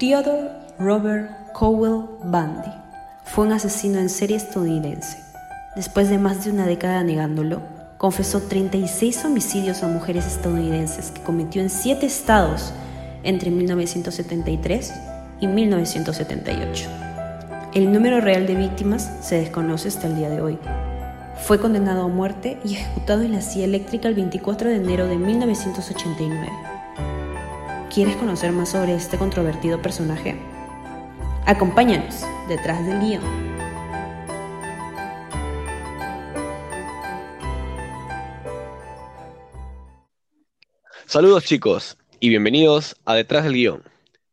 Theodore Robert Cowell Bundy fue un asesino en serie estadounidense. Después de más de una década negándolo, confesó 36 homicidios a mujeres estadounidenses que cometió en siete estados entre 1973 y 1978. El número real de víctimas se desconoce hasta el día de hoy. Fue condenado a muerte y ejecutado en la silla eléctrica el 24 de enero de 1989. ¿Quieres conocer más sobre este controvertido personaje? Acompáñanos detrás del guion. Saludos chicos y bienvenidos a Detrás del Guión.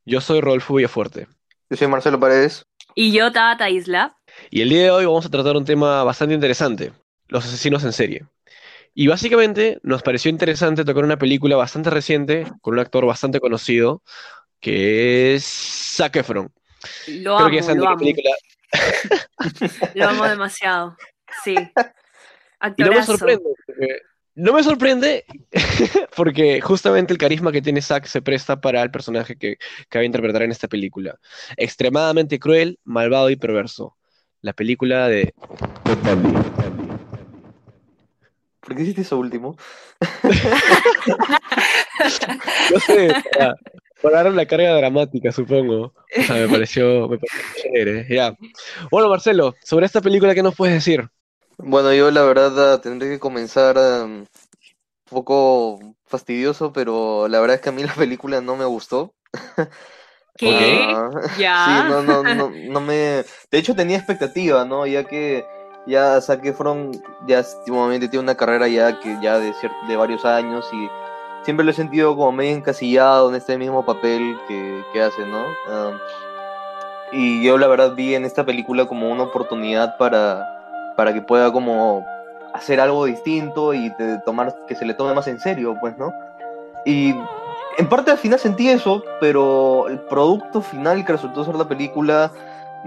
Yo soy Rodolfo Villafuerte. Yo soy Marcelo Paredes. Y yo, Tabata Isla. Y el día de hoy vamos a tratar un tema bastante interesante, los asesinos en serie. Y básicamente nos pareció interesante tocar una película bastante reciente con un actor bastante conocido que es Zac Efron. Lo amo, lo amo. lo amo demasiado, sí. Y no me sorprende, porque, no me sorprende porque justamente el carisma que tiene Zack se presta para el personaje que, que va a interpretar en esta película. Extremadamente cruel, malvado y perverso. La película de ¿Por qué hiciste eso último? no sé, para, dar la carga dramática, supongo. O sea, me pareció, me pareció chévere. Ya. Bueno, Marcelo, sobre esta película, ¿qué nos puedes decir? Bueno, yo la verdad tendré que comenzar um, un poco fastidioso, pero la verdad es que a mí la película no me gustó. ¿Qué? Ah, ¿Ya? Sí, no, no, no, no me... De hecho tenía expectativa, ¿no? Ya que ya Zac Efron ya últimamente tiene una carrera ya que ya de, de varios años y siempre lo he sentido como medio encasillado en este mismo papel que, que hace, ¿no? Um, y yo la verdad vi en esta película como una oportunidad para, para que pueda como hacer algo distinto y tomar que se le tome más en serio, pues, ¿no? Y en parte al final sentí eso, pero el producto final que resultó ser la película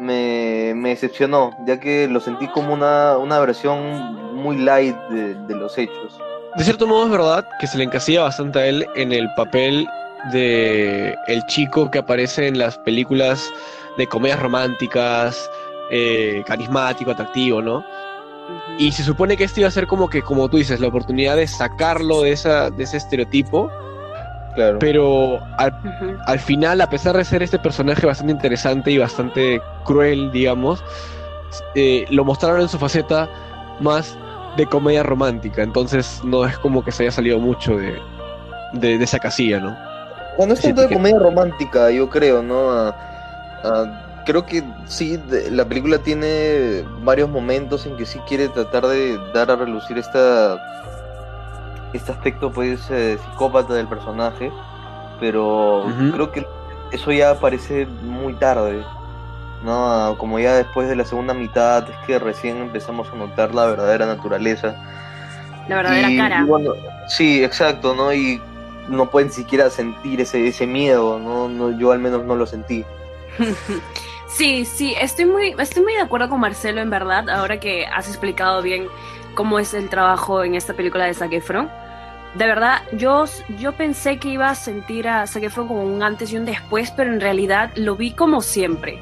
me, me decepcionó, ya que lo sentí como una, una versión muy light de, de, los hechos. De cierto modo es verdad que se le encasilla bastante a él en el papel de el chico que aparece en las películas de comedias románticas, eh, carismático, atractivo, ¿no? Y se supone que esto iba a ser como que, como tú dices, la oportunidad de sacarlo de, esa, de ese estereotipo Claro. Pero al, uh -huh. al, final, a pesar de ser este personaje bastante interesante y bastante cruel, digamos, eh, lo mostraron en su faceta más de comedia romántica. Entonces no es como que se haya salido mucho de, de, de esa casilla, ¿no? Bueno, es tanto de comedia romántica, yo creo, ¿no? Creo que sí, de, la película tiene varios momentos en que sí quiere tratar de dar a relucir esta este aspecto pues eh, psicópata del personaje, pero uh -huh. creo que eso ya aparece muy tarde, ¿no? Como ya después de la segunda mitad es que recién empezamos a notar la verdadera naturaleza. La verdadera y, cara. Y bueno, sí, exacto, ¿no? Y no pueden siquiera sentir ese, ese miedo, ¿no? no yo al menos no lo sentí. sí, sí, estoy muy, estoy muy de acuerdo con Marcelo, en verdad, ahora que has explicado bien cómo es el trabajo en esta película de Zac Efron. De verdad, yo, yo pensé que iba a sentir a Zac Efron como un antes y un después, pero en realidad lo vi como siempre,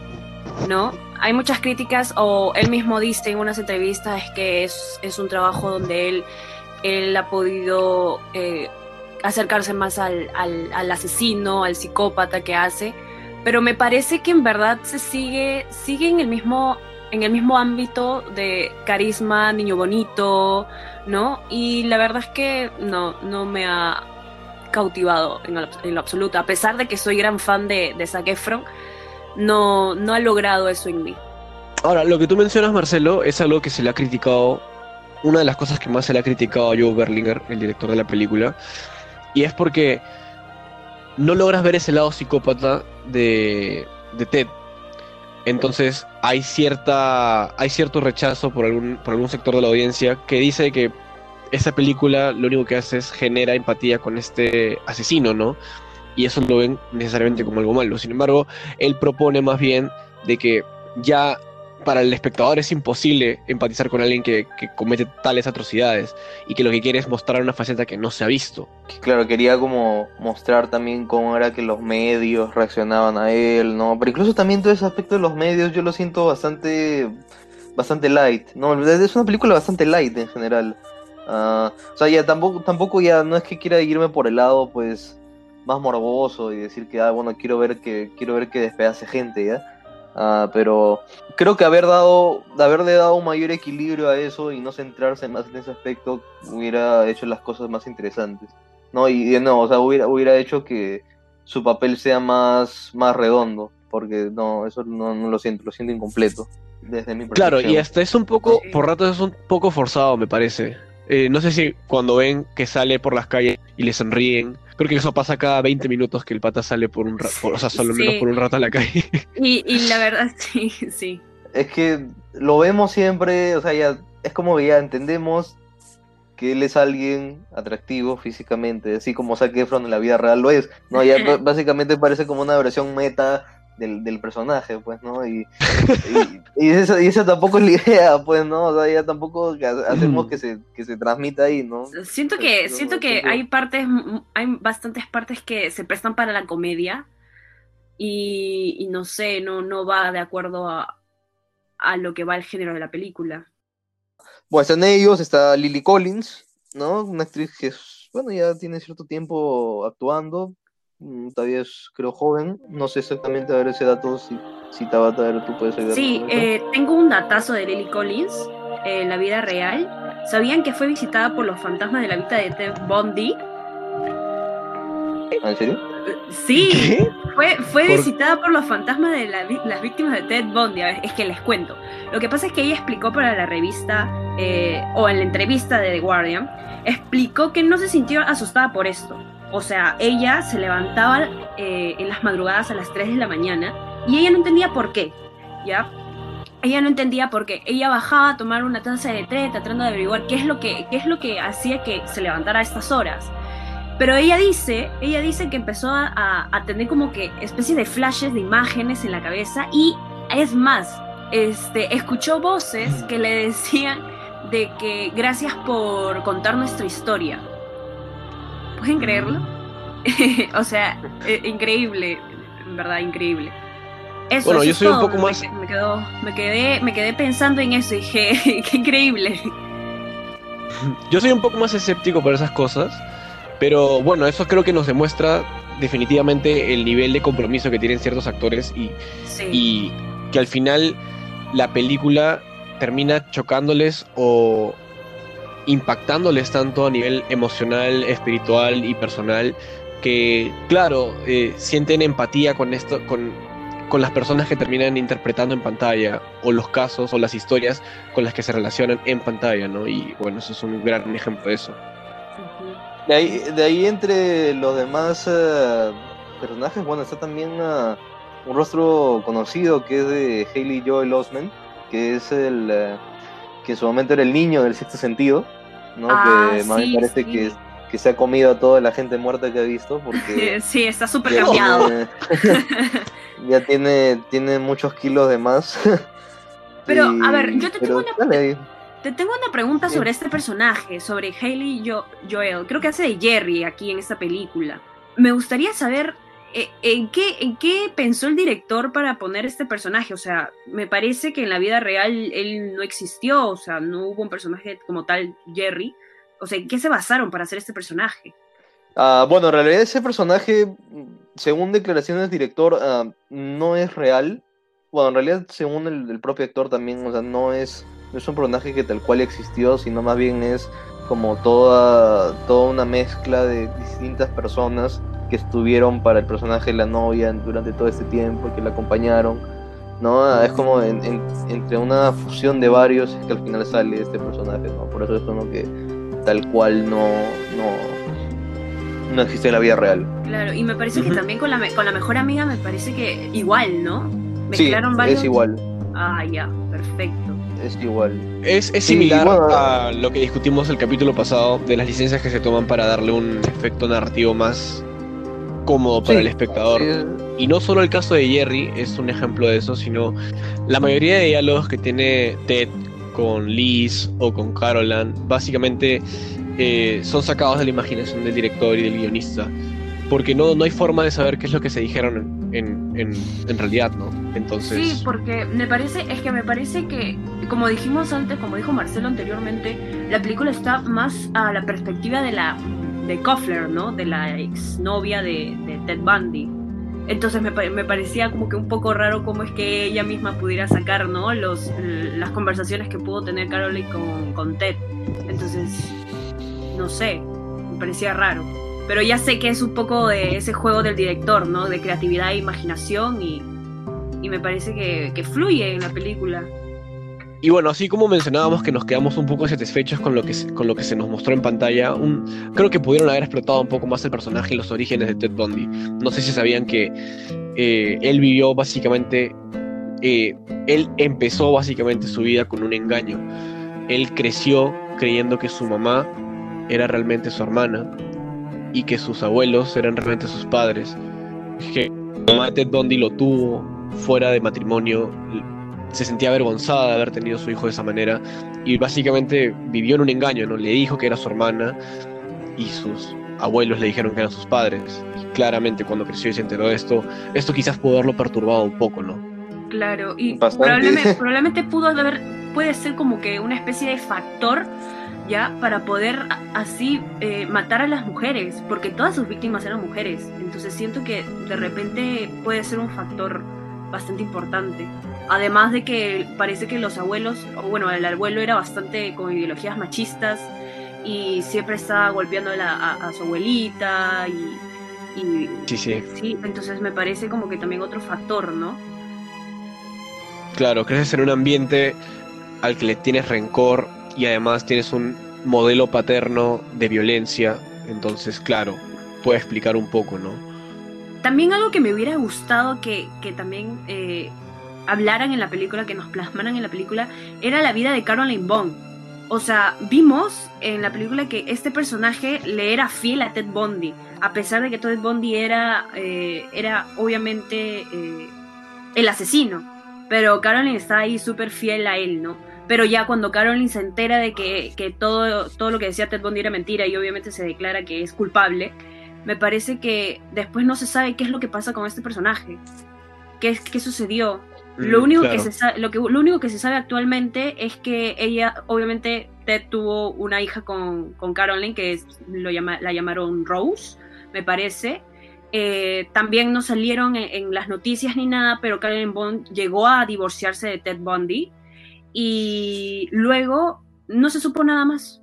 ¿no? Hay muchas críticas, o él mismo dice en unas entrevistas que es, es un trabajo donde él, él ha podido eh, acercarse más al, al, al asesino, al psicópata que hace, pero me parece que en verdad se sigue, sigue en el mismo en el mismo ámbito de carisma, niño bonito, ¿no? Y la verdad es que no, no me ha cautivado en, lo, en lo absoluto. A pesar de que soy gran fan de, de Zac Efron, no, no ha logrado eso en mí. Ahora, lo que tú mencionas, Marcelo, es algo que se le ha criticado, una de las cosas que más se le ha criticado a Joe Berlinger, el director de la película, y es porque no logras ver ese lado psicópata de, de Ted. Entonces hay cierta hay cierto rechazo por algún por algún sector de la audiencia que dice que esa película lo único que hace es genera empatía con este asesino, ¿no? Y eso lo ven necesariamente como algo malo. Sin embargo, él propone más bien de que ya para el espectador es imposible empatizar con alguien que, que comete tales atrocidades y que lo que quiere es mostrar una faceta que no se ha visto. claro, quería como mostrar también cómo era que los medios reaccionaban a él, ¿no? Pero incluso también todo ese aspecto de los medios yo lo siento bastante, bastante light, ¿no? Es una película bastante light en general. Ah, o sea, ya tampoco, tampoco ya no es que quiera irme por el lado, pues, más morboso y decir que, ah, bueno, quiero ver que, quiero ver que despedace gente, ¿ya? Ah, pero creo que haber dado, haberle dado un mayor equilibrio a eso y no centrarse más en ese aspecto hubiera hecho las cosas más interesantes. No, y de nuevo, o sea, hubiera, hubiera hecho que su papel sea más, más redondo, porque no, eso no, no lo siento, lo siento incompleto. Desde mi Claro, y hasta es un poco, por ratos es un poco forzado, me parece. Eh, no sé si cuando ven que sale por las calles y le sonríen, creo que eso pasa cada 20 minutos que el pata sale por un rato, o sea, solo Sí. menos por un rato a la calle. Y, y la verdad, sí, sí. Es que lo vemos siempre, o sea, ya es como que ya entendemos que él es alguien atractivo físicamente, así como Zac Efron en la vida real lo es, ¿no? Ya básicamente parece como una versión meta del, del personaje, pues, ¿no? Y, y, y esa, y esa tampoco es la idea, pues, ¿no? O sea, ya tampoco que ha- hacemos que se, que se transmita ahí, ¿no? Siento que, Pero siento que hay partes, hay bastantes partes que se prestan para la comedia y, y no sé, no, no va de acuerdo a, a lo que va el género de la película. Bueno, están ellos, está Lily Collins, ¿no? Una actriz que, es, bueno, ya tiene cierto tiempo actuando, todavía es, creo, joven, no sé exactamente, a ver ese dato, si, si Tabata, a ver, tú puedes ayudar. Sí, eh, tengo un datazo de Lily Collins eh, en la vida real. ¿Sabían que fue visitada por los fantasmas de la vida de Ted Bundy? ¿Ah, ¿En serio? Sí, ¿Qué? fue, fue Por- visitada por los fantasmas de la las víctimas de Ted Bundy. A ver, es que les cuento. Lo que pasa es que ella explicó para la revista, eh, o en la entrevista de The Guardian, explicó que no se sintió asustada por esto. O sea, ella se levantaba eh, en las madrugadas a las 3 de la mañana y ella no entendía por qué, ¿ya? Ella no entendía por qué. Ella bajaba a tomar una taza de té tratando de averiguar qué es lo que, qué es lo que hacía que se levantara a estas horas. Pero ella dice, ella dice que empezó a, a- a tener como que especie de flashes de imágenes en la cabeza y es más, este, escuchó voces que le decían de que gracias por contar nuestra historia. ¿Pueden creerlo? o sea, eh, increíble, en verdad, increíble. Eso, Bueno, eso yo soy un poco más- Me, quedé, me quedé pensando en eso y dije, qué increíble. Yo soy un poco más escéptico por esas cosas, pero bueno, eso creo que nos demuestra definitivamente el nivel de compromiso que tienen ciertos actores y, Sí. y que al final la película termina chocándoles o impactándoles tanto a nivel emocional, espiritual y personal que, claro, eh, sienten empatía con esto, con, con las personas que terminan interpretando en pantalla o los casos o las historias con las que se relacionan en pantalla, ¿no? Y bueno, eso es un gran ejemplo de eso. De ahí, de ahí entre los demás eh, personajes, bueno, está también ah, un rostro conocido que es de Haley Joel Osment, que es el eh, que en su momento era el niño del sexto sentido, ¿no? Ah, que más sí, parece sí. que, que se ha comido a toda la gente muerta que ha visto, porque Sí, está súper ya cambiado. tiene, ya tiene, tiene muchos kilos de más. Pero, a ver, yo te tengo una- dale. Te tengo una pregunta Sí. sobre este personaje, sobre Hailey Jo- Joel. Creo que hace de Jerry aquí en esta película. Me gustaría saber en qué, en qué pensó el director para poner este personaje. O sea, me parece que en la vida real él no existió, o sea, no hubo un personaje como tal Jerry. O sea, ¿en qué se basaron para hacer este personaje? Ah, bueno, en realidad ese personaje, según declaraciones del director, ah, no es real. Bueno, en realidad, según el, el propio actor también, o sea, no es, no es un personaje que tal cual existió, sino más bien es como toda, toda una mezcla de distintas personas que estuvieron para el personaje de la novia durante todo este tiempo, que la acompañaron. ¿no? Es como en- en- entre una fusión de varios es que al final sale este personaje, ¿no? Por eso es como que tal cual no, no, no existe en la vida real. Claro, y me parece que también con la, con la mejor amiga me parece que igual, ¿no? Sí, Mezclaron varios. es igual, Ah, ya, perfecto. es igual. Es, es Sí, similar bueno. a lo que discutimos el capítulo pasado de las licencias que se toman para darle un efecto narrativo más cómodo para Sí, el espectador. Y no solo el caso de Jerry es un ejemplo de eso, sino la mayoría de diálogos que tiene Ted con Liz o con Caroline, básicamente eh, son sacados de la imaginación del director y del guionista, porque no, no hay forma de saber qué es lo que se dijeron en, en, en realidad, ¿no? Entonces... Sí, porque me parece, es que me parece que, como dijimos antes, como dijo Marcelo anteriormente, la película está más a la perspectiva de la de Koffler, ¿no? De la exnovia de, de Ted Bundy. Entonces me, me, parecía como que un poco raro cómo es que ella misma pudiera sacar, ¿no? Los, las conversaciones que pudo tener Caroline con, con Ted. Entonces, no sé, me parecía raro. Pero ya sé que es un poco de ese juego del director, ¿no? De creatividad e imaginación y, y me parece que, que fluye en la película. Y bueno, así como mencionábamos que nos quedamos un poco satisfechos con lo que, con lo que se nos mostró en pantalla, creo que pudieron haber explotado un poco más el personaje y los orígenes de Ted Bundy. No sé si sabían que eh, él vivió básicamente, eh, él empezó básicamente su vida con un engaño. Él creció creyendo que su mamá era realmente su hermana y que sus abuelos eran realmente sus padres. Que la mamá de Ted Bundy lo tuvo fuera de matrimonio, se sentía avergonzada de haber tenido su hijo de esa manera y básicamente vivió en un engaño, ¿no? Le dijo que era su hermana y sus abuelos le dijeron que eran sus padres. Y claramente cuando creció y se enteró de esto, esto quizás pudo haberlo perturbado un poco, ¿no? Claro, y probablemente, probablemente, pudo haber, puede ser como que una especie de factor ya para poder así eh, matar a las mujeres, porque todas sus víctimas eran mujeres. Entonces siento que de repente puede ser un factor bastante importante. Además de que parece que los abuelos, o bueno, el abuelo era bastante con ideologías machistas y siempre estaba golpeando a, a, su abuelita y, y, sí, sí. sí, entonces me parece como que también otro factor, ¿no? Claro, creces en un ambiente al que le tienes rencor y además tienes un modelo paterno de violencia, entonces claro, puede explicar un poco, ¿no? También algo que me hubiera gustado que, que también eh, hablaran en la película, que nos plasmaran en la película, era la vida de Caroline Bond. O sea, vimos en la película que este personaje le era fiel a Ted Bundy, a pesar de que Ted Bundy era, eh, era obviamente eh, el asesino, pero Caroline está ahí súper fiel a él, ¿no? Pero ya cuando Caroline se entera de que, que, todo, todo lo que decía Ted Bundy era mentira y obviamente se declara que es culpable, me parece que después no se sabe qué es lo que pasa con este personaje, qué, qué sucedió. Lo único, claro. que se lo, que, lo único que se sabe actualmente es que ella, obviamente, Ted tuvo una hija con, con Caroline, que es, lo llama, la llamaron Rose, me parece. Eh, también no salieron en, en, las noticias ni nada, pero Caroline Bond llegó a divorciarse de Ted Bundy y luego no se supo nada más.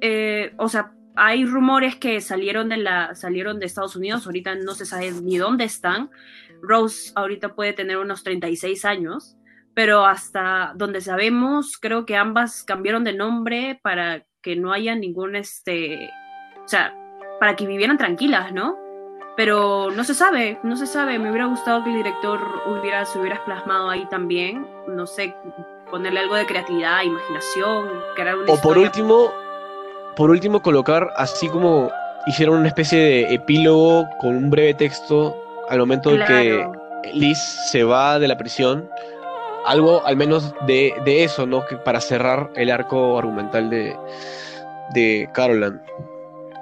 Eh, o sea, hay rumores que salieron de, la, salieron de Estados Unidos, ahorita no se sabe ni dónde están, Rose ahorita puede tener unos 36 años, pero hasta donde sabemos, creo que ambas cambiaron de nombre para que no haya ningún, este, o sea, para que vivieran tranquilas, ¿no? Pero no se sabe, no se sabe. Me hubiera gustado que el director hubiera, se hubiera plasmado ahí también, no sé, ponerle algo de creatividad, imaginación, crear una O por último, por último colocar así como hicieron una especie de epílogo con un breve texto al momento claro. de que Liz se va de la prisión, algo al menos de, de eso, ¿no? Que para cerrar el arco argumental de, de Caroline.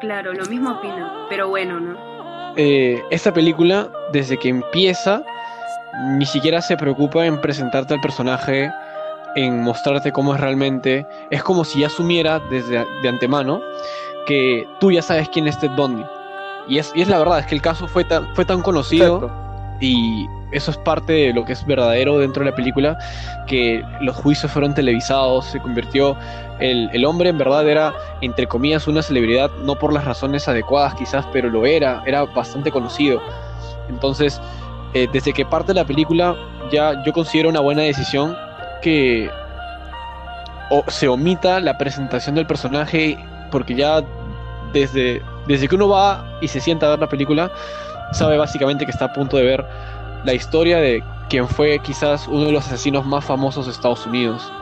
Claro, lo mismo opino, pero bueno, ¿no? Eh, esta película, desde que empieza, ni siquiera se preocupa en presentarte al personaje, en mostrarte cómo es realmente. Es como si ya asumiera desde de antemano que tú ya sabes quién es Ted Bundy. Y es, y es la verdad, es que el caso fue tan, fue tan conocido Exacto. y eso es parte de lo que es verdadero dentro de la película, que los juicios fueron televisados, se convirtió, el, el hombre en verdad era, entre comillas, una celebridad, no por las razones adecuadas quizás, pero lo era, era bastante conocido. Entonces, eh, desde que parte la película, ya yo considero una buena decisión que o se omita la presentación del personaje, porque ya desde desde que uno va y se sienta a ver la película, sabe básicamente que está a punto de ver la historia de quien fue quizás uno de los asesinos más famosos de Estados Unidos.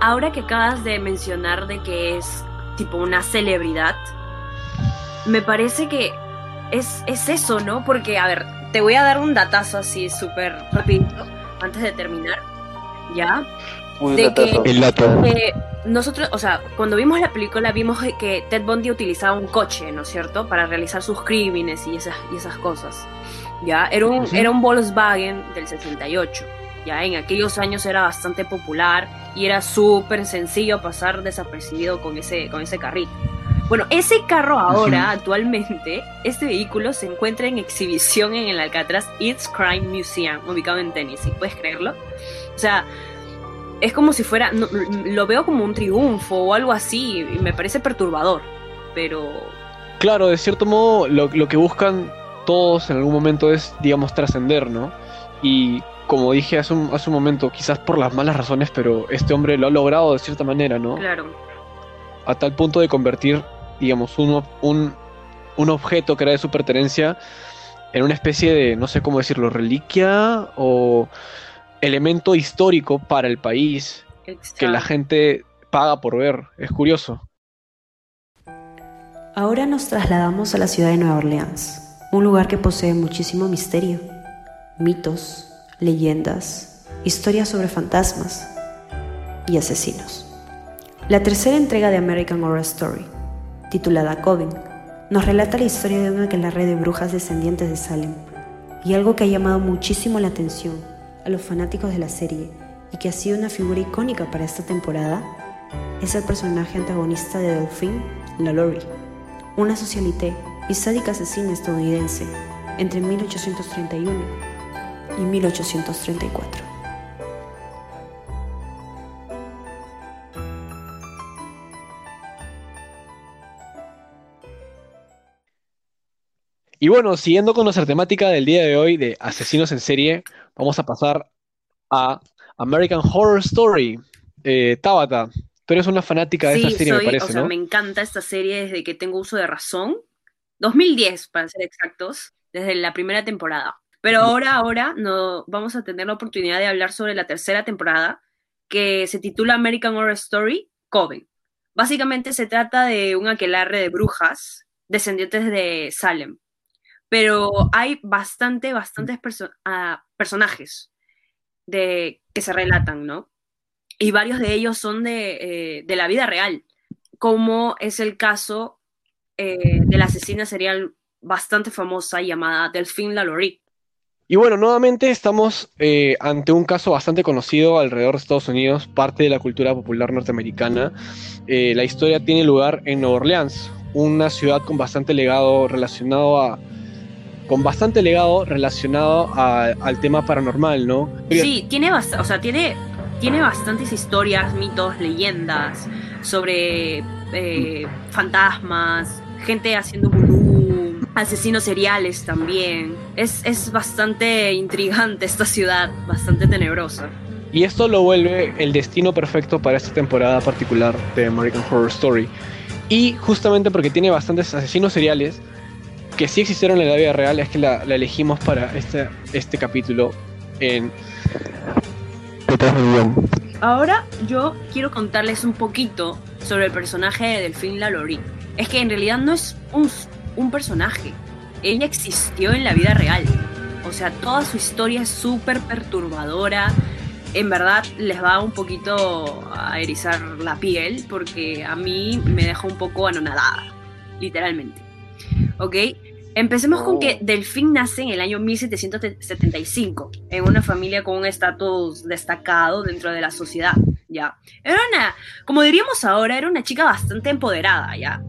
Ahora que acabas de mencionar de que es tipo una celebridad, me parece que es, es eso, ¿no? Porque, a ver, te voy a dar un datazo así súper rapidito antes de terminar, ¿ya? Uy, De que-. Eh, nosotros, o sea, cuando vimos la película vimos que Ted Bundy utilizaba un coche, ¿no es cierto? Para realizar sus crímenes y esas, y esas cosas. Ya, era un, Ujú. era un Volkswagen del 68. Ya, en aquellos años era bastante popular y era súper sencillo pasar desapercibido con ese, con ese carrito. Bueno, ese carro ahora, actualmente, este vehículo se encuentra en exhibición en el Alcatraz East Crime Museum, ubicado en Tennessee. ¿Puedes creerlo? O sea, es como si fuera, no, lo veo como un triunfo o algo así, y me parece perturbador, pero Claro, de cierto modo, lo, lo que buscan todos en algún momento es, digamos, trascender, ¿no? Y como dije hace un, hace un momento, quizás por las malas razones, pero este hombre lo ha logrado de cierta manera, ¿no? claro, A tal punto de convertir, digamos, un, un, un objeto que era de su pertenencia en una especie de, no sé cómo decirlo, reliquia o elemento histórico para el país que la gente paga por ver. Es curioso. Ahora nos trasladamos a la ciudad de Nueva Orleans, un lugar que posee muchísimo misterio, mitos, leyendas, historias sobre fantasmas y asesinos. La tercera entrega de American Horror Story, titulada Coven, nos relata la historia de una aquelarre de brujas descendientes de Salem y algo que ha llamado muchísimo la atención a los fanáticos de la serie y que ha sido una figura icónica para esta temporada es el personaje antagonista de Delphine, la Lori, una socialité y sádica asesina estadounidense entre 1831 y 1834. Y bueno, siguiendo con nuestra temática del día de hoy de asesinos en serie, vamos a pasar a American Horror Story. Eh, Tabata, tú eres una fanática de Sí, esta serie, soy, me parece, o sea, ¿no? me encanta esta serie desde que tengo uso de razón. 2010, para ser exactos, desde la primera temporada. Pero ahora, ahora no, vamos a tener la oportunidad de hablar sobre la tercera temporada, que se titula American Horror Story Coven. Básicamente se trata de un aquelarre de brujas descendientes de Salem. Pero hay bastante, bastantes perso- ah, personajes de, que se relatan, ¿no? Y varios de ellos son de, eh, de la vida real, como es el caso eh, de la asesina serial bastante famosa llamada Delphine Lalaurie. Y bueno, nuevamente estamos eh, ante un caso bastante conocido alrededor de Estados Unidos, parte de la cultura popular norteamericana. Eh, la historia tiene lugar en Nueva Orleans, una ciudad con bastante legado relacionado a con bastante legado relacionado a- al tema paranormal, ¿no? Sí, tiene, o sea, tiene, tiene bastantes historias, mitos, leyendas sobre eh, fantasmas, gente haciendo vudú, asesinos seriales también. Es, es bastante intrigante esta ciudad, bastante tenebrosa. Y esto lo vuelve el destino perfecto para esta temporada particular de American Horror Story. Y justamente porque tiene bastantes asesinos seriales que sí existieron en la vida real, es que la, la elegimos para este, este capítulo en Detrás del guion. Ahora yo quiero contarles un poquito sobre el personaje de Delphine Lalaurie. Es que en realidad no es un, un personaje. Ella existió en la vida real. O sea, toda su historia es súper perturbadora. En verdad les va un poquito a erizar la piel porque a mí me deja un poco anonadada, literalmente. ¿Ok? Empecemos con que Delphine nace en el año 1775, en una familia con un estatus destacado dentro de la sociedad, ¿ya? Era una, como diríamos ahora, era una chica bastante empoderada, ¿ya?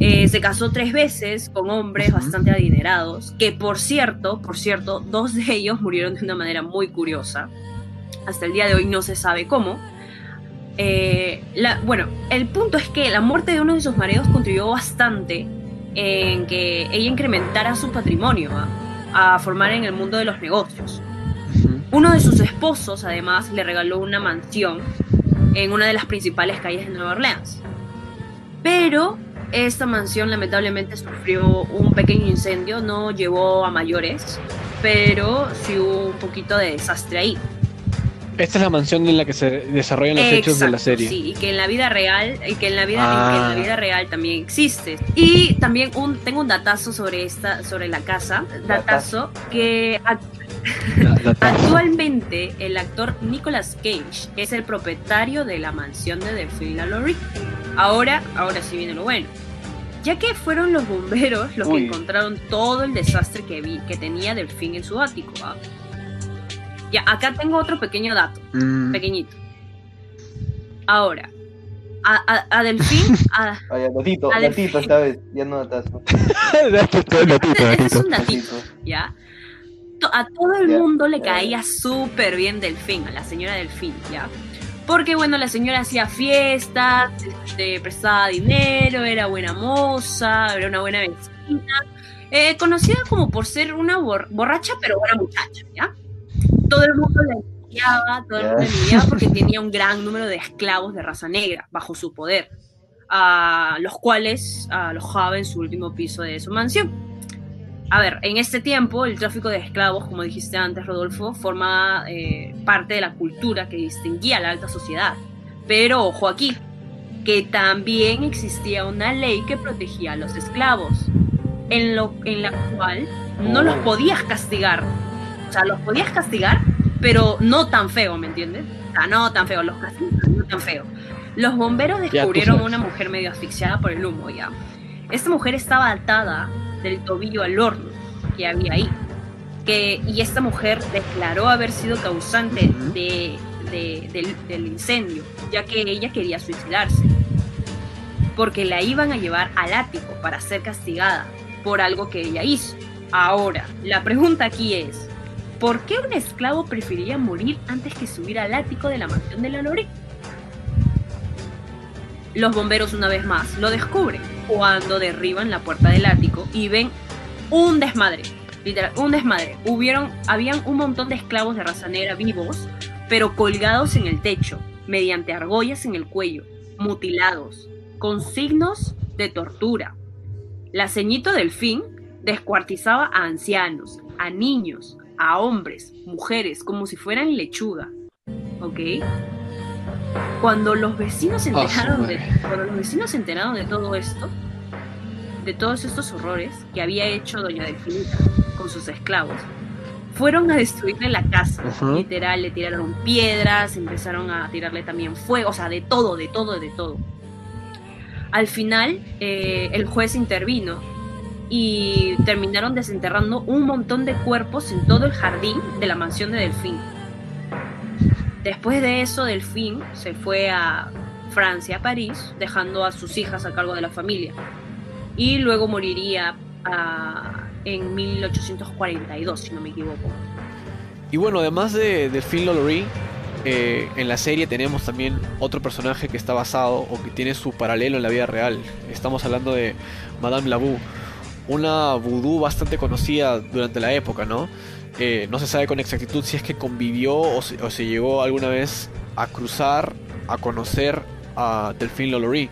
Eh, se casó tres veces con hombres bastante adinerados, que por cierto, por cierto, dos de ellos murieron de una manera muy curiosa. Hasta el día de hoy no se sabe cómo. Eh, la- bueno, el punto es que la muerte de uno de sus maridos contribuyó bastante en que ella incrementara su patrimonio a formar en el mundo de los negocios. Uno de sus esposos, además, le regaló una mansión en una de las principales calles de Nueva Orleans. Pero esta mansión lamentablemente sufrió un pequeño incendio, no llevó a mayores, pero sí hubo un poquito de desastre ahí. Esta es la mansión en la que se desarrollan los hechos de la Exacto, serie. Sí, y que en la vida real, y que en la vida, Ah. que en la vida real también existe. Y también un, tengo un datazo sobre esta, sobre la casa, datazo que actualmente el actor Nicolas Cage es el propietario de la mansión de Delphine LaLaurie. Ahora, ahora sí viene lo bueno. Ya que fueron los bomberos los Uy. que encontraron todo el desastre que vi, que tenía Delphine en su ático. ¿ah? Ya, acá tengo otro pequeño dato Mm, pequeñito. Ahora, a, a, a Delfín, a- esta vez, ya no es un datito. ¿ya? A todo el mundo le caía súper bien Delfín, a la señora Delfín, ¿ya? Porque, bueno, la señora hacía fiestas, este, prestaba dinero, era buena moza, era una buena vecina. eh, conocida como por ser una bor- borracha, pero buena muchacha, ¿ya? Todo el mundo la envidiaba, todo el mundo la envidiaba porque tenía un gran número de esclavos de raza negra bajo su poder, a los cuales alojaba en su último piso de su mansión. A ver, en este tiempo el tráfico de esclavos, como dijiste antes, Rodolfo, forma eh, parte de la cultura que distinguía a la alta sociedad. Pero ojo aquí, que también existía una ley que protegía a los esclavos, en, lo, en la cual no los podías castigar. O sea, los podías castigar, pero no tan feo, ¿me entiendes? O sea, no tan feo, los castigos, no tan feo. Los bomberos descubrieron a una mujer medio asfixiada por el humo, ya. Esta mujer estaba atada del tobillo al horno que había ahí. Que, y esta mujer declaró haber sido causante de, de- del, del incendio, ya que ella quería suicidarse. Porque la iban a llevar al ático para ser castigada por algo que ella hizo. Ahora, la pregunta aquí es, ¿por qué un esclavo preferiría morir antes que subir al ático de la mansión de la Lore? Los bomberos una vez más lo descubren cuando derriban la puerta del ático y ven un desmadre, literal, un desmadre. Hubieron, habían un montón de esclavos de raza negra vivos, pero colgados en el techo, mediante argollas en el cuello, mutilados, con signos de tortura. La ceñito delfín descuartizaba a ancianos, a niños, a hombres, mujeres, como si fueran lechuga. ¿Ok? Cuando los vecinos se Ah, enteraron de, madre. cuando los vecinos se enteraron de todo esto, de todos estos horrores que había hecho Doña Delfinita con sus esclavos, fueron a destruirle la casa. Ujú. Literal, le tiraron piedras, empezaron a tirarle también fuego, o sea, de todo, de todo, de todo. Al final, eh, el juez intervino y terminaron desenterrando un montón de cuerpos en todo el jardín de la mansión de Delfín. Después de eso, Delfín se fue a Francia, a París, dejando a sus hijas a cargo de la familia. Y luego moriría ah, en 1842, si no me equivoco. Y bueno, además de Delphine Lolory, eh, en la serie tenemos también otro personaje que está basado o que tiene su paralelo en la vida real. Estamos hablando de Madame Labou, una vudú bastante conocida durante la época, ¿no? No se sabe con exactitud si es que convivió o se, o se llegó alguna vez a cruzar, a conocer a Delphine Lolory.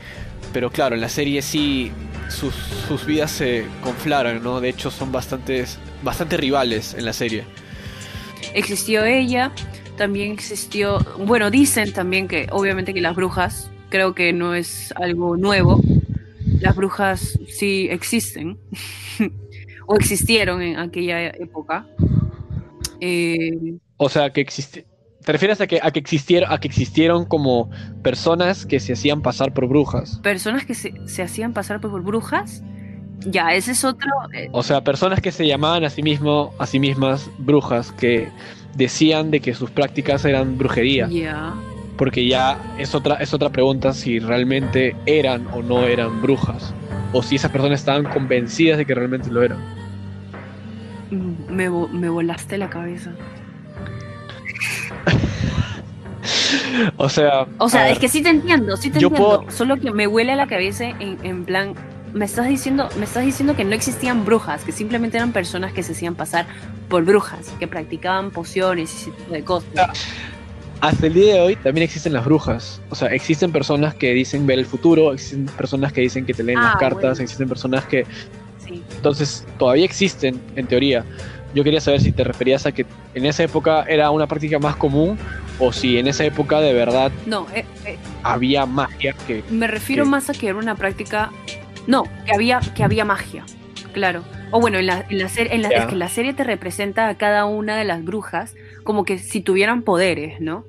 Pero claro, en la serie sí sus, sus vidas se conflaran, ¿no? De hecho son bastantes, bastante rivales en la serie. Existió ella, también existió, bueno, dicen también que obviamente que las brujas, creo que no es algo nuevo, las brujas sí existen, o existieron en aquella época. Eh, O sea, que existe. ¿Te refieres a que, a que existieron, a que existieron como personas que se hacían pasar por brujas? personas que se, se hacían pasar por brujas, ya, ese es otro, eh, O sea, personas que se llamaban a sí mismo, a sí mismas brujas, que decían de que sus prácticas eran brujería. ya. Porque ya es otra, es otra pregunta si realmente eran o no eran brujas. O si esas personas estaban convencidas de que realmente lo eran. Mm, Me, me volaste la cabeza. O sea. O sea, es ver, que sí te entiendo, sí te Yo entiendo. puedo- Solo que me huele a la cabeza en, en plan, me estás diciendo, me estás diciendo que no existían brujas, que simplemente eran personas que se hacían pasar por brujas, que practicaban pociones y ese tipo de cosas. Hasta el día de hoy también existen las brujas. O sea, existen personas que dicen ver el futuro, existen personas que dicen que te leen Ah, las cartas, bueno. existen personas que Sí. Entonces, todavía existen, en teoría. Yo quería saber si te referías a que en esa época era una práctica más común o si en esa época de verdad No, eh, eh, había magia que me refiero más a que era una práctica. No, que había, que había magia, claro. O bueno, en la, en la serie, en la- es que la serie te representa a cada una de las brujas como que si tuvieran poderes, ¿no?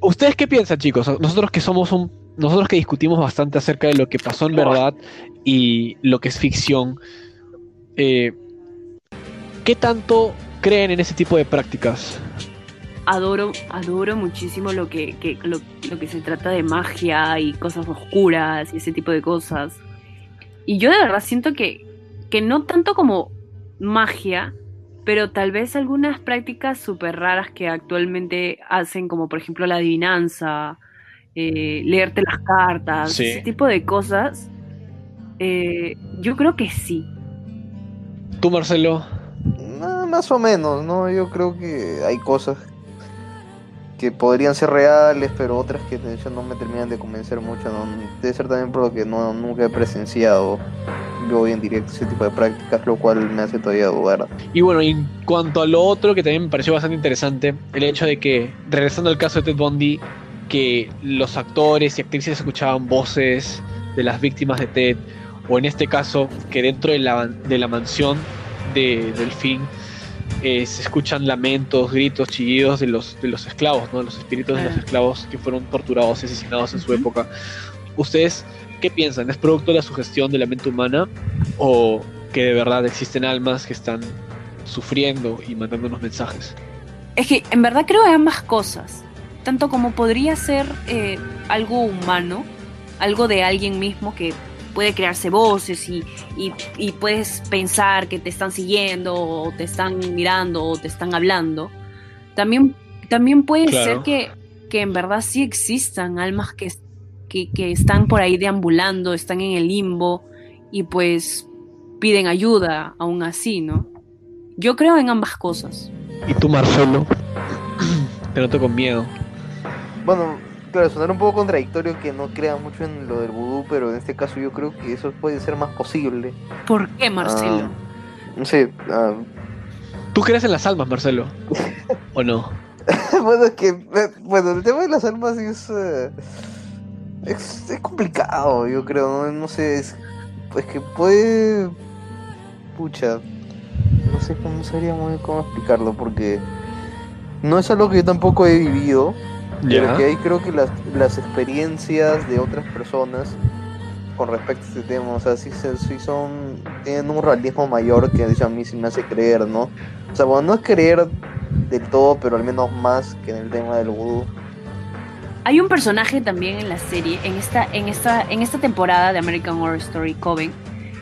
¿Ustedes qué piensan, chicos? Nosotros que somos un. Nosotros que discutimos bastante acerca de lo que pasó en verdad y lo que es ficción, eh, ¿qué tanto creen en ese tipo de prácticas? adoro, adoro muchísimo lo que, que- lo, lo que se trata de magia y cosas oscuras y ese tipo de cosas. Y yo de verdad siento que, que no tanto como magia, pero tal vez algunas prácticas súper raras que actualmente hacen, como por ejemplo la adivinanza, eh, leerte las cartas, Sí. ese tipo de cosas, eh, yo creo que sí. ¿Tú, Marcelo? No, más o menos, ¿no? Yo creo que hay cosas que podrían ser reales, pero otras que de hecho no me terminan de convencer mucho, ¿no? Debe ser también por lo que no, nunca he presenciado yo hoy en directo ese tipo de prácticas, lo cual me hace todavía dudar. Y bueno, y en cuanto a lo otro que también me pareció bastante interesante, el hecho de que, regresando al caso de Ted Bundy, que los actores y actrices escuchaban voces de las víctimas de Ted, o en este caso, que dentro de la, de la mansión de Delfín eh, se escuchan lamentos, gritos, chillidos de los, de los esclavos, ¿no? los espíritus de los esclavos que fueron torturados y asesinados en su época. ¿Ustedes qué piensan? ¿Es producto de la sugestión de la mente humana o que de verdad existen almas que están sufriendo y mandando unos mensajes? Es que en verdad creo en ambas cosas. Tanto como podría ser eh, algo humano, algo de alguien mismo que puede crearse voces y, y- y puedes pensar que te están siguiendo o te están mirando o te están hablando. También, también puede Claro. ser que, que en verdad sí existan almas que, que, que están por ahí deambulando, están en el limbo y pues piden ayuda aún así, ¿no? Yo creo en ambas cosas. ¿Y tú, Marcelo? Te noto con miedo. Bueno, claro, sonar un poco contradictorio que no crea mucho en lo del vudú, pero en este caso yo creo que eso puede ser más posible. ¿Por qué, Marcelo? Ah, no sé, ah, ¿Tú crees en las almas, Marcelo? ¿O no? bueno, es que, eh, bueno, el tema de las almas es, eh, es, es complicado, yo creo, no, No sé, es, es que puede, pucha, no sé cómo sería muy cómo explicarlo, porque no es algo que yo tampoco he vivido, pero que ahí creo que las, las experiencias de otras personas con respecto a este tema, o sea, sí, sí son, tienen un realismo mayor que a mí sí me hace creer, ¿no? O sea, bueno, no es creer del todo, pero al menos más que en el tema del vudú. Hay un personaje también en la serie, en esta, en esta, en esta temporada de American Horror Story, Coven.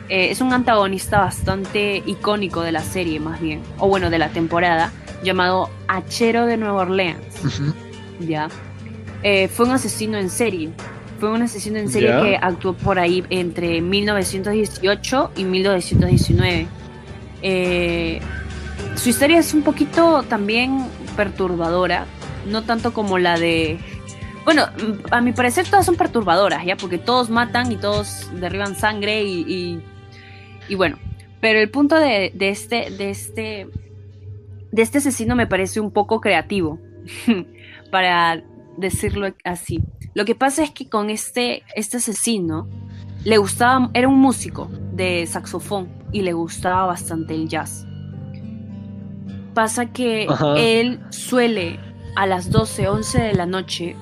eh, es un antagonista bastante icónico de la serie, más bien, o bueno, de la temporada, llamado Hachero de Nueva Orleans. ¿ya? Eh, fue un asesino en serie. Fue un asesino en serie que actuó por ahí entre 1918 y 1919. Eh, su historia es un poquito también perturbadora, no tanto como la de... Bueno, a mi parecer todas son perturbadoras, ¿ya? Porque todos matan y todos derriban sangre y, y, y bueno. Pero el punto de, de este, de, este, de este asesino me parece un poco creativo. para decirlo así. Lo que pasa es que con este, este asesino le gustaba, era un músico de saxofón y le gustaba bastante el jazz. Pasa que Ajá. él suele a las 12, 11 de la noche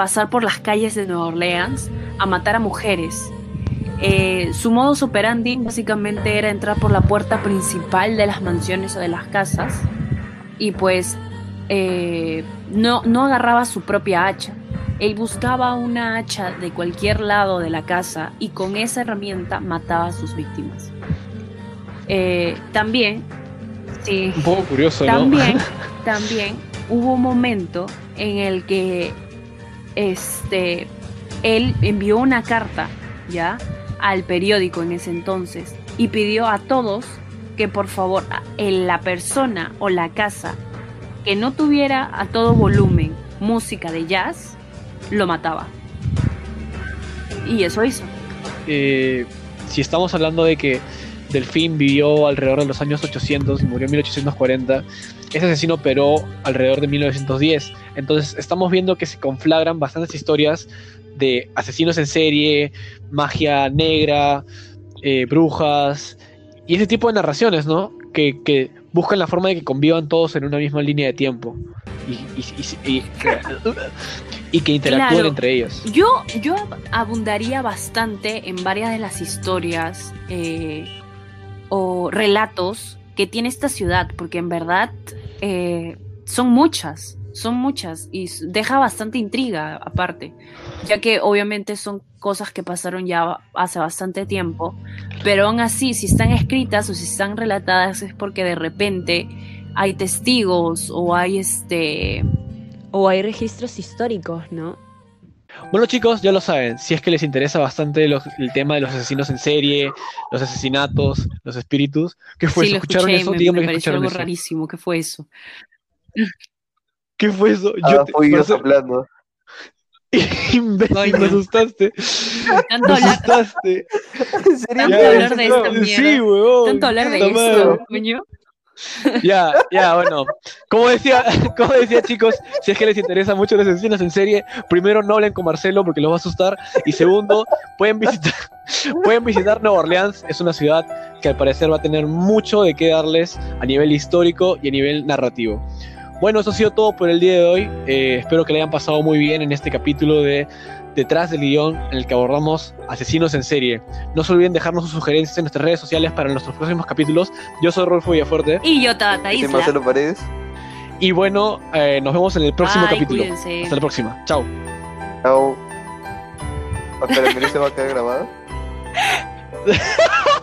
pasar por las calles de Nueva Orleans a matar a mujeres. Eh, su modus operandi básicamente era entrar por la puerta principal de las mansiones o de las casas y pues eh, no, no agarraba su propia hacha. Él buscaba una hacha de cualquier lado de la casa y con esa herramienta mataba a sus víctimas. Eh, también, sí, Un poco curioso, ¿no? también, también hubo un momento en el que este, él envió una carta ya al periódico en ese entonces y pidió a todos que por favor en la persona o la casa que no tuviera a todo volumen música de jazz lo mataba. Y eso hizo. Eh, si estamos hablando de que Delfín vivió alrededor de los años 800 y murió en 1840, ese asesino operó alrededor de 1910. Entonces estamos viendo que se conflagran bastantes historias de asesinos en serie, magia negra, eh, brujas y ese tipo de narraciones, ¿no? Que, que, buscan la forma de que convivan todos en una misma línea de tiempo y, y, y, y que interactúen claro. entre ellos. Yo, yo abundaría bastante en varias de las historias eh, o relatos que tiene esta ciudad, porque en verdad eh, son muchas, son muchas y deja bastante intriga aparte, ya que obviamente son cosas que pasaron ya hace bastante tiempo, pero aún así, si están escritas o si están relatadas es porque de repente hay testigos o hay este o hay registros históricos, ¿no? Bueno chicos, ya lo saben, si es que les interesa bastante los, el tema de los asesinos en serie, los asesinatos, los espíritus, ¿qué fue sí, eso? ¿Escucharon escuché, eso? Me, Díganme me que pareció escucharon algo eso. rarísimo, ¿qué fue eso? ¿Qué fue eso? Ah, te- fui yo Marcelo- soplando. Imbécil, Ay, me asustaste. Tanto Me hablar, asustaste. ¿En serio? Tanto hablar de esta sí, mierda. tanto hablar de esto, coño. Ya, ya, bueno. Como decía, como decía, chicos, si es que les interesa mucho las asesinos en serie, primero no hablen con Marcelo porque los va a asustar. Y segundo, pueden visitar, pueden visitar Nueva Orleans. Es una ciudad que al parecer va a tener mucho de qué darles a nivel histórico y a nivel narrativo. Bueno, eso ha sido todo por el día de hoy. Eh, espero que le hayan pasado muy bien en este capítulo de Detrás del guion en el que abordamos asesinos en serie. No se olviden dejarnos sus sugerencias en nuestras redes sociales para nuestros próximos capítulos. Yo soy Rolfo Villafuerte. Y yo, Tata Isla. Marcelo Paredes. Y bueno, eh, nos vemos en el próximo Ay, capítulo. cuídense. Hasta la próxima. Chao. Chao. Espera, ¿mira se va a quedar grabado?